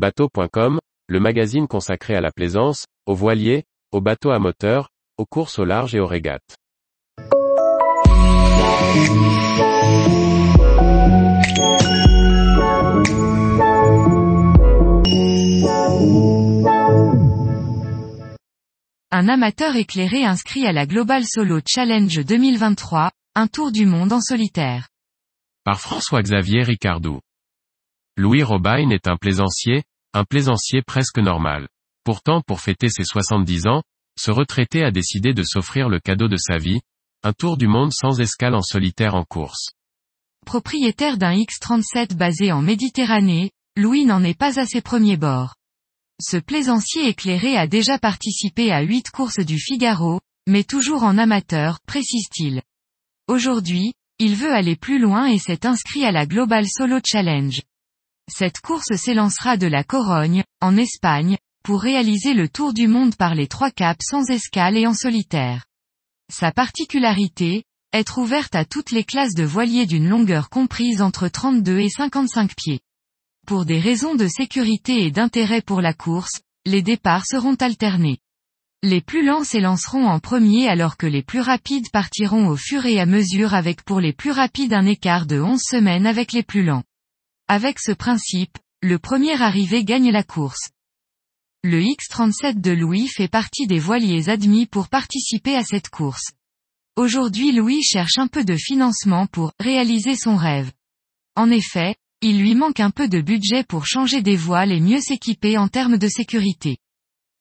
Bateau.com, le magazine consacré à la plaisance, aux voiliers, aux bateaux à moteur, aux courses au large et aux régates. Un amateur éclairé inscrit à la Global Solo Challenge 2023, un tour du monde en solitaire. Par François-Xavier Ricardou. Louis Robine est un plaisancier, un plaisancier presque normal. Pourtant pour fêter ses 70 ans, ce retraité a décidé de s'offrir le cadeau de sa vie, un tour du monde sans escale en solitaire en course. Propriétaire d'un X37 basé en Méditerranée, Louis n'en est pas à ses premiers bords. Ce plaisancier éclairé a déjà participé à huit courses du Figaro, mais toujours en amateur, précise-t-il. Aujourd'hui, il veut aller plus loin et s'est inscrit à la Global Solo Challenge. Cette course s'élancera de la Corogne, en Espagne, pour réaliser le tour du monde par les trois caps sans escale et en solitaire. Sa particularité, être ouverte à toutes les classes de voiliers d'une longueur comprise entre 32 et 55 pieds. Pour des raisons de sécurité et d'intérêt pour la course, les départs seront alternés. Les plus lents s'élanceront en premier alors que les plus rapides partiront au fur et à mesure avec pour les plus rapides un écart de 11 semaines avec les plus lents. Avec ce principe, le premier arrivé gagne la course. Le X37 de Louis fait partie des voiliers admis pour participer à cette course. Aujourd'hui Louis cherche un peu de financement pour réaliser son rêve. En effet, il lui manque un peu de budget pour changer des voiles et mieux s'équiper en termes de sécurité.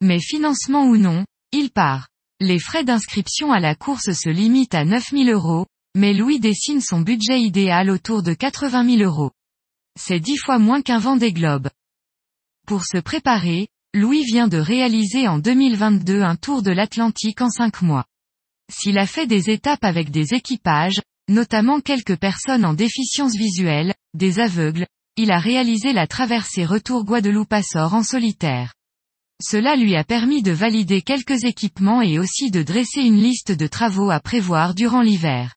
Mais financement ou non, il part. Les frais d'inscription à la course se limitent à 9000 euros, mais Louis dessine son budget idéal autour de 80 000 euros. C'est dix fois moins qu'un vent des globes. Pour se préparer, Louis vient de réaliser en 2022 un tour de l'Atlantique en cinq mois. S'il a fait des étapes avec des équipages, notamment quelques personnes en déficience visuelle, des aveugles, il a réalisé la traversée retour Guadeloupe-Açores en solitaire. Cela lui a permis de valider quelques équipements et aussi de dresser une liste de travaux à prévoir durant l'hiver.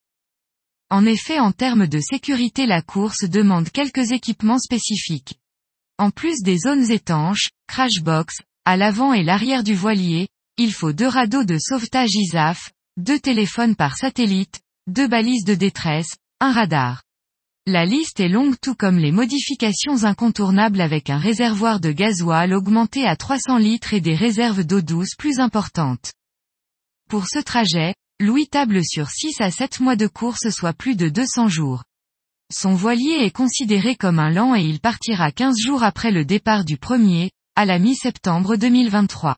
En effet en termes de sécurité la course demande quelques équipements spécifiques. En plus des zones étanches, crashbox, à l'avant et l'arrière du voilier, il faut deux radeaux de sauvetage ISAF, deux téléphones par satellite, deux balises de détresse, un radar. La liste est longue tout comme les modifications incontournables avec un réservoir de gasoil augmenté à 300 litres et des réserves d'eau douce plus importantes. Pour ce trajet, Louis table sur 6 à 7 mois de course soit plus de 200 jours. Son voilier est considéré comme un lent et il partira 15 jours après le départ du premier, à la mi-septembre 2023.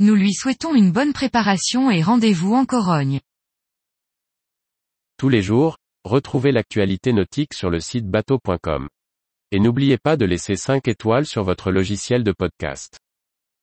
Nous lui souhaitons une bonne préparation et rendez-vous en Corogne. Tous les jours, retrouvez l'actualité nautique sur le site bateau.com. Et n'oubliez pas de laisser 5 étoiles sur votre logiciel de podcast.